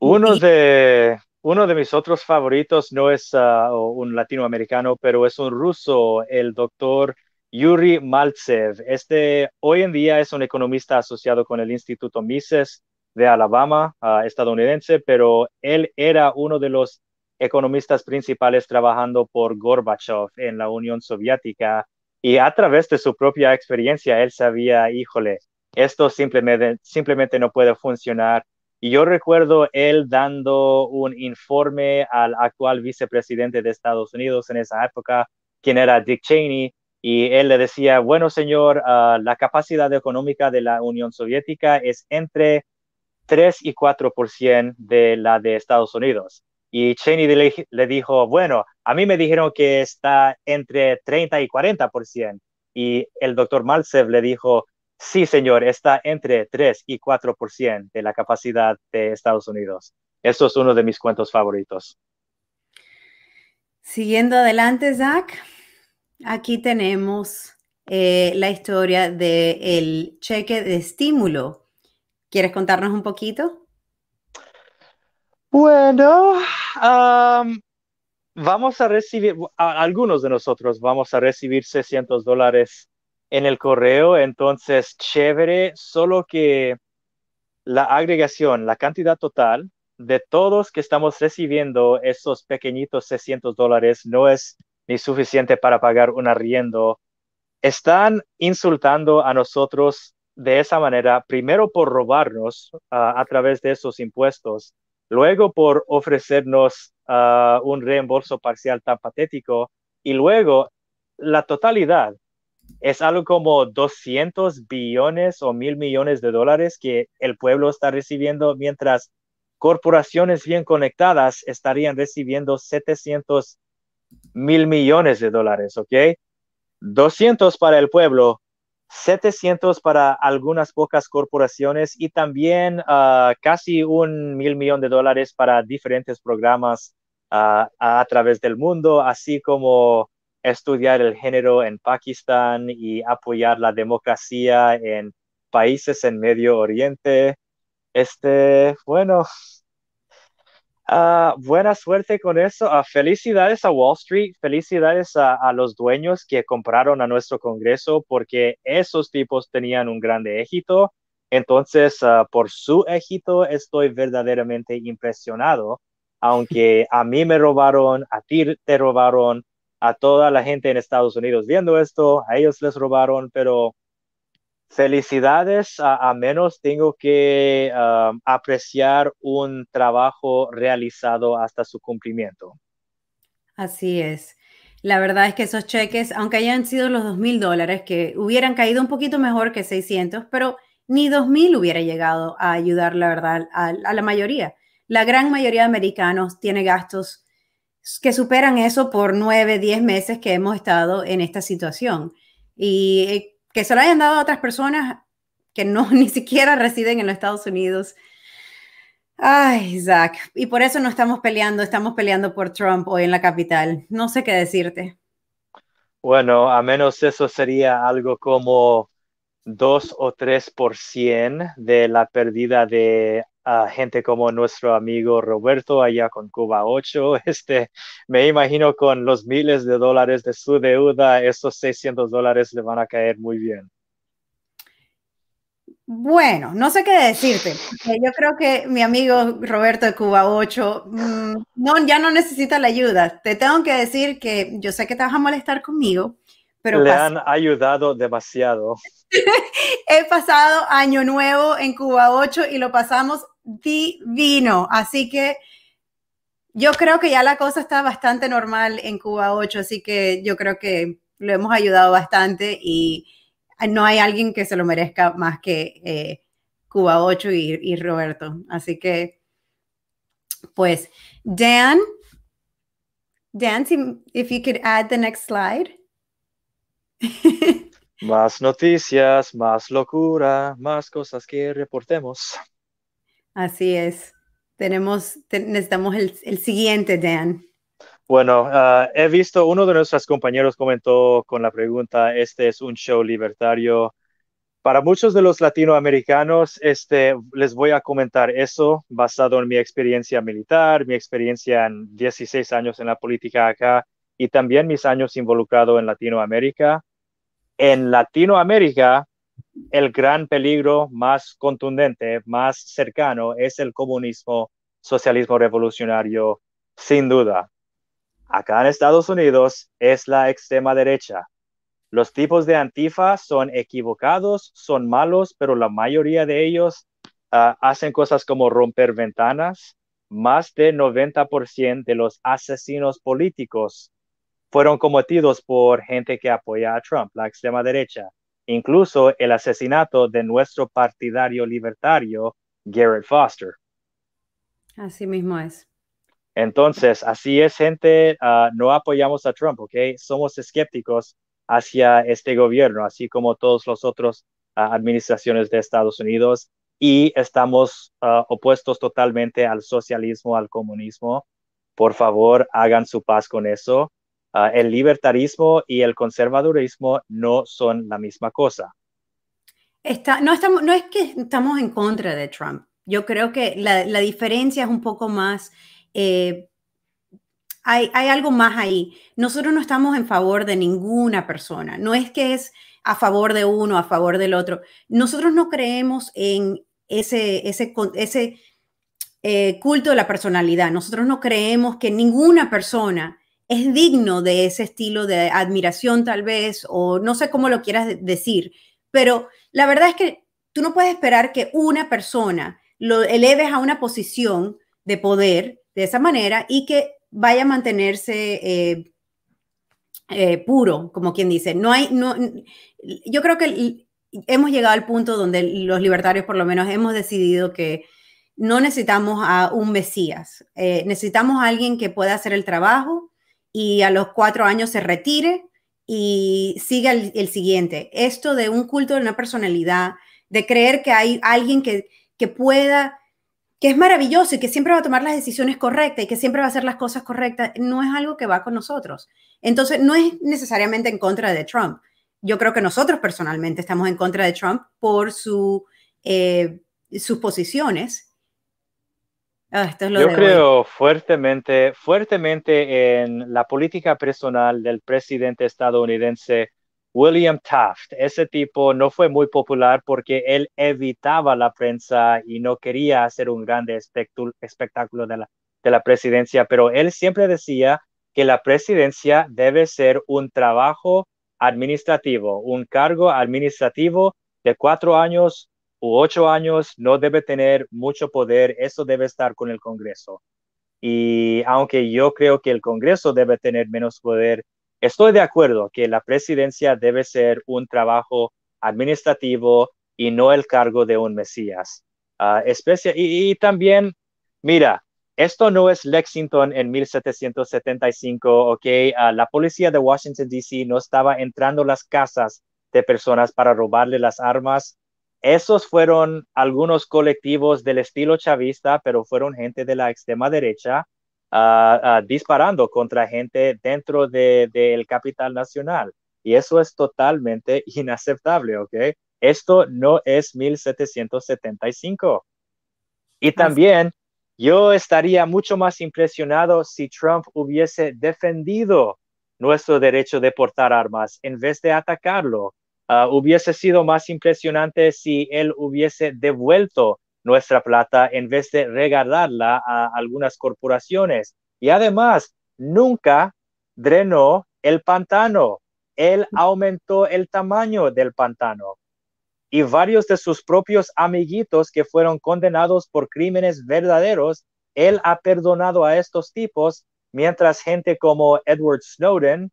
uno, de, uno de mis otros favoritos no es uh, un latinoamericano, pero es un ruso, el doctor Yuri Maltsev. Este hoy en día es un economista asociado con el Instituto Mises de Alabama, uh, estadounidense, pero él era uno de los economistas principales trabajando por Gorbachev en la Unión Soviética y a través de su propia experiencia, él sabía, híjole, esto simplemente, no puede funcionar. Y yo recuerdo él dando un informe al actual vicepresidente de Estados Unidos en esa época, quien era Dick Cheney, y él le decía, bueno, señor, uh, la capacidad económica de la Unión Soviética es entre 3 y 4% de la de Estados Unidos. Y Cheney le, dijo, bueno, a mí me dijeron que está entre 30 y 40%. Y el doctor Malsev le dijo, sí, señor, está entre 3 y 4% de la capacidad de Estados Unidos. Eso es uno de mis cuentos favoritos. Siguiendo adelante, Zach, aquí tenemos eh, la historia del cheque de estímulo. ¿Quieres contarnos un poquito? Bueno, vamos a recibir, algunos de nosotros vamos a recibir 600 dólares en el correo, entonces chévere, solo que la agregación, la cantidad total de todos que estamos recibiendo esos pequeñitos 600 dólares no es ni suficiente para pagar un arriendo. Están insultando a nosotros de esa manera, primero por robarnos ah, a través de esos impuestos, luego por ofrecernos ah, un reembolso parcial tan patético y luego la totalidad es algo como 200 billones o mil millones de dólares que el pueblo está recibiendo mientras corporaciones bien conectadas estarían recibiendo 700 mil millones de dólares, ¿ok? 200 para el pueblo, 700 para algunas pocas corporaciones y también uh, casi un mil millón de dólares para diferentes programas uh, a través del mundo, así como estudiar el género en Pakistán y apoyar la democracia en países en Medio Oriente. Este, bueno, uh, buena suerte con eso. Uh, felicidades a Wall Street, felicidades a, los dueños que compraron a nuestro Congreso porque esos tipos tenían un grande éxito. Entonces, uh, por su éxito estoy verdaderamente impresionado. Aunque a mí me robaron, a ti te robaron, a toda la gente en Estados Unidos viendo esto, a ellos les robaron, pero felicidades, a, menos tengo que um, apreciar un trabajo realizado hasta su cumplimiento. Así es. La verdad es que esos cheques, aunque hayan sido los dos mil dólares, que hubieran caído un poquito mejor que 600, pero ni dos mil hubiera llegado a ayudar, la verdad, a, a, la mayoría. La gran mayoría de americanos tiene gastos que superan eso por nueve, diez meses que hemos estado en esta situación. Y eh, que se lo hayan dado a otras personas que no [laughs] ni siquiera residen en los Estados Unidos. Ay, Zach, y por eso no estamos peleando, estamos peleando por Trump hoy en la capital. No sé qué decirte. Bueno, a menos eso sería algo como 2 o 3% de la pérdida de uh, gente como nuestro amigo Roberto allá con Cuba 8. [laughs] Este, me imagino con los miles de dólares de su deuda, esos 600 dólares le van a caer muy bien. Bueno, no sé qué decirte. Yo creo que mi amigo Roberto de Cuba 8 mmm, no, ya no necesita la ayuda. Te tengo que decir que yo sé que te vas a molestar conmigo, pero... Le han ayudado demasiado. [laughs] He pasado año nuevo en Cuba 8 y lo pasamos divino. Así que yo creo que ya la cosa está bastante normal en Cuba 8, así que yo creo que lo hemos ayudado bastante y no hay alguien que se lo merezca más que eh, Cuba 8 y, y, Roberto. Así que, pues, Dan, Dan, if you could add the next slide. [laughs] más noticias, más locura, más cosas que reportemos. Así es. Tenemos, necesitamos el, el, siguiente, Dan. Bueno, uh, he visto, uno de nuestros compañeros comentó con la pregunta, este es un show libertario. Para muchos de los latinoamericanos, este, les voy a comentar eso basado en mi experiencia militar, mi experiencia en 16 años en la política acá y también mis años involucrado en Latinoamérica. En Latinoamérica, el gran peligro más contundente, más cercano, es el comunismo, socialismo revolucionario, sin duda. Acá en Estados Unidos es la extrema derecha. Los tipos de antifa son equivocados, son malos, pero la mayoría de ellos uh, hacen cosas como romper ventanas. Más de 90% de los asesinos políticos fueron cometidos por gente que apoya a Trump, la extrema derecha incluso el asesinato de nuestro partidario libertario, Garrett Foster. Así mismo es. Entonces, así es, gente, uh, no apoyamos a Trump, ¿ok? Somos escépticos hacia este gobierno, así como todos los otros ah, administraciones de Estados Unidos. Y estamos ah, opuestos totalmente al socialismo, al comunismo. Por favor, hagan su paz con eso. Ah, el libertarismo y el conservadurismo no son la misma cosa. No, estamos, no es que estamos en contra de Trump. Yo creo que la, diferencia es un poco más eh, hay, algo más ahí. Nosotros no estamos en favor de ninguna persona. No es que es a favor de uno, a favor del otro. Nosotros no creemos en ese eh, culto de la personalidad. Nosotros no creemos que ninguna persona es digno de ese estilo de admiración tal vez, o no sé cómo lo quieras decir, pero la verdad es que tú no puedes esperar que una persona lo eleves a una posición de poder de esa manera y que vaya a mantenerse eh, eh, puro, como quien dice. No hay, no, yo creo que hemos llegado al punto donde los libertarios por lo menos hemos decidido que no necesitamos a un Mesías, eh, necesitamos a alguien que pueda hacer el trabajo y a los cuatro años se retire y siga el, siguiente. Esto de un culto de una personalidad, de creer que hay alguien que, que pueda que es maravilloso y que siempre va a tomar las decisiones correctas y que siempre va a hacer las cosas correctas, no es algo que va con nosotros. Entonces, no es necesariamente en contra de Trump. Yo creo que nosotros personalmente estamos en contra de Trump por su, eh, sus posiciones. Ah, Yo creo fuertemente, fuertemente en la política personal del presidente estadounidense William Taft, ese tipo no fue muy popular porque él evitaba la prensa y no quería hacer un grande espectáculo de la, de la presidencia, pero él siempre decía que la presidencia debe ser un trabajo administrativo, un cargo administrativo de cuatro años u ocho años, no debe tener mucho poder, eso debe estar con el Congreso. Y aunque yo creo que el Congreso debe tener menos poder, Estoy de acuerdo que la presidencia debe ser un trabajo administrativo y no el cargo de un Mesías. Uh, y, también, mira, esto no es Lexington en 1775, ¿ok? Ah, la policía de Washington, D.C. no estaba entrando las casas de personas para robarle las armas. Esos fueron algunos colectivos del estilo chavista, pero fueron gente de la extrema derecha disparando contra gente dentro del de, capital nacional. Y eso es totalmente [laughs] inaceptable, ¿ok? Esto no es 1775. Y también yo estaría mucho más impresionado si Trump hubiese defendido nuestro derecho de portar armas en vez de atacarlo. Ah, hubiese sido más impresionante si él hubiese devuelto nuestra plata en vez de regalarla a algunas corporaciones. Y además, nunca drenó el pantano. Él aumentó el tamaño del pantano. Y varios de sus propios amiguitos que fueron condenados por crímenes verdaderos, él ha perdonado a estos tipos, mientras gente como Edward Snowden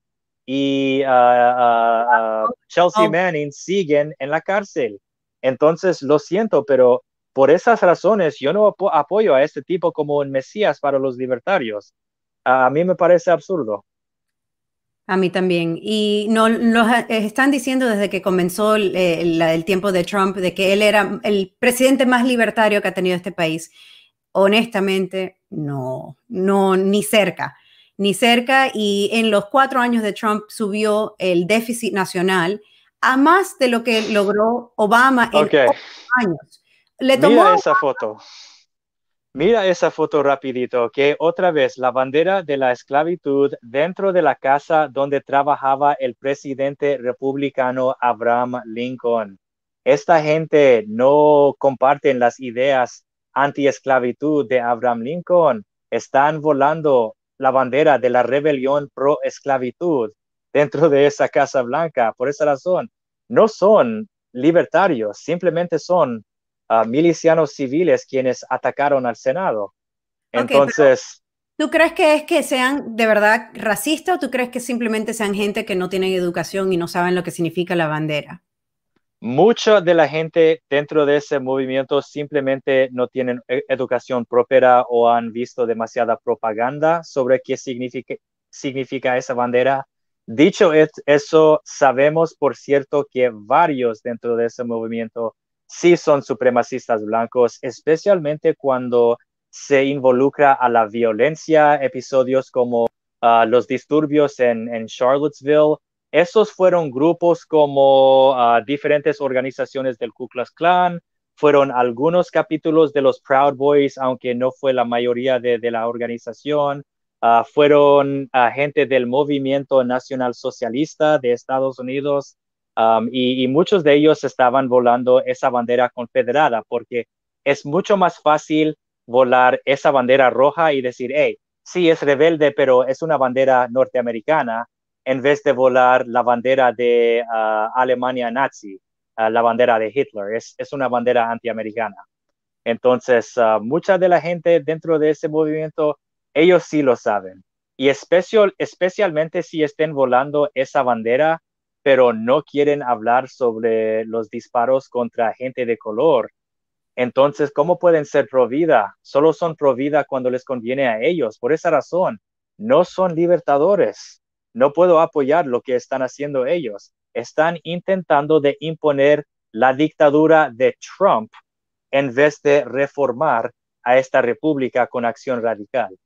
y ah, ah, ah, Chelsea oh. Manning siguen en la cárcel. Entonces, lo siento, pero por esas razones, yo no apoyo a este tipo como un mesías para los libertarios. A mí me parece absurdo. A mí también. Y no, nos están diciendo desde que comenzó el, tiempo de Trump de que él era el presidente más libertario que ha tenido este país. Honestamente, no, no, ni cerca, ni cerca. Y en los cuatro años de Trump subió el déficit nacional a más de lo que logró Obama en okay. años. Le tomó Mira esa foto. Mira esa foto rapidito, que otra vez la bandera de la esclavitud dentro de la casa donde trabajaba el presidente republicano Abraham Lincoln. Esta gente no comparten las ideas anti-esclavitud de Abraham Lincoln. Están volando la bandera de la rebelión pro-esclavitud dentro de esa Casa Blanca. Por esa razón, no son libertarios, simplemente son milicianos civiles quienes atacaron al Senado. Entonces... ¿Tú crees que es que sean de verdad racistas o tú crees que simplemente sean gente que no tienen educación y no saben lo que significa la bandera? Mucha de la gente dentro de ese movimiento simplemente no tienen e-, educación propia o han visto demasiada propaganda sobre qué significa, significa esa bandera. Dicho eso, sabemos por cierto que varios dentro de ese movimiento sí son supremacistas blancos, especialmente cuando se involucra a la violencia, episodios como ah, los disturbios en, en, Charlottesville. Esos fueron grupos como ah, diferentes organizaciones del Ku Klux Klan, fueron algunos capítulos de los Proud Boys, aunque no fue la mayoría de, la organización. Ah, fueron gente del movimiento nacional socialista de Estados Unidos y, muchos de ellos estaban volando esa bandera confederada porque es mucho más fácil volar esa bandera roja y decir, hey, sí es rebelde, pero es una bandera norteamericana, en vez de volar la bandera de ah, Alemania nazi, uh, la bandera de Hitler, es, es una bandera antiamericana. Entonces, mucha de la gente dentro de ese movimiento ellos sí lo saben. Y especial, especialmente si estén volando esa bandera, pero no quieren hablar sobre los disparos contra gente de color. Entonces, ¿cómo pueden ser pro vida? Solo son pro vida cuando les conviene a ellos. Por esa razón, no son libertadores. No puedo apoyar lo que están haciendo ellos. Están intentando de imponer la dictadura de Trump en vez de reformar a esta república con acción radical.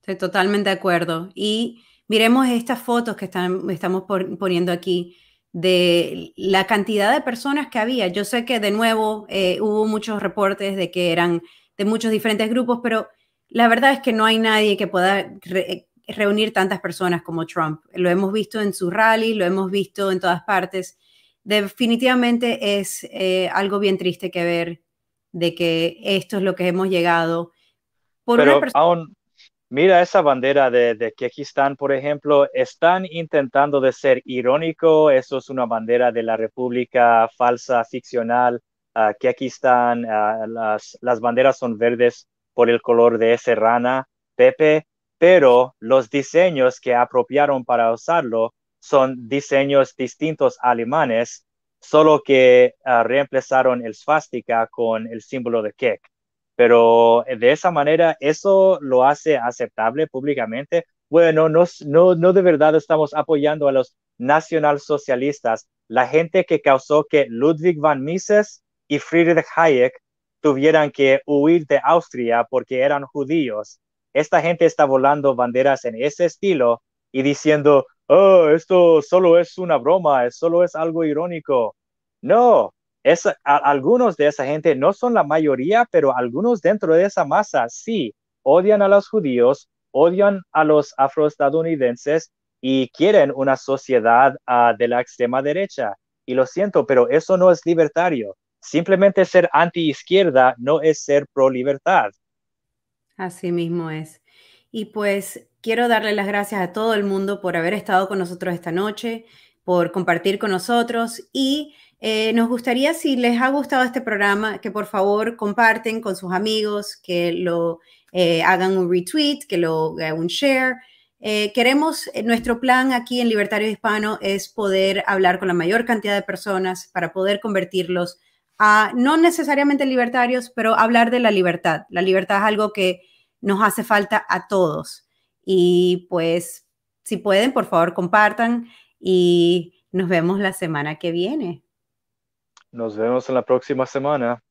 Estoy totalmente de acuerdo. Y miremos estas fotos que estamos poniendo aquí de la cantidad de personas que había. Yo sé que de nuevo eh, hubo muchos reportes de que eran de muchos diferentes grupos, pero la verdad es que no hay nadie que pueda reunir tantas personas como Trump. Lo hemos visto en su rally, lo hemos visto en todas partes. Definitivamente es eh, algo bien triste que ver de que esto es lo que hemos llegado. Por pero aún, Mira esa bandera de, de Kekistán, por ejemplo, están intentando de ser irónico, eso es una bandera de la República falsa, ficcional, uh, uh, las, las banderas son verdes por el color de ese rana, Pepe, pero los diseños que apropiaron para usarlo son diseños distintos alemanes, solo que uh, reemplazaron el svástica con el símbolo de Kek pero de esa manera eso lo hace aceptable públicamente. Bueno, no, no, no de verdad estamos apoyando a los nacionalsocialistas, la gente que causó que Ludwig van Mises y Friedrich Hayek tuvieran que huir de Austria porque eran judíos. Esta gente está volando banderas en ese estilo y diciendo, oh, esto solo es una broma, solo es algo irónico. No, algunos de esa gente no son la mayoría, pero algunos dentro de esa masa sí odian a los judíos, odian a los afroestadounidenses y quieren una sociedad ah, de la extrema derecha. Y lo siento, pero eso no es libertario. Simplemente ser anti-izquierda no es ser pro-libertad. Así mismo es. Y pues quiero darle las gracias a todo el mundo por haber estado con nosotros esta noche, por compartir con nosotros y eh, nos gustaría, si les ha gustado este programa, que por favor comparten con sus amigos, que lo eh, hagan un retweet, que lo hagan un share. Eh, queremos, nuestro plan aquí en Libertario Hispano es poder hablar con la mayor cantidad de personas para poder convertirlos no necesariamente libertarios, pero hablar de la libertad. La libertad es algo que nos hace falta a todos. Y pues, si pueden, por favor, compartan y nos vemos la semana que viene. Nos vemos en la próxima semana.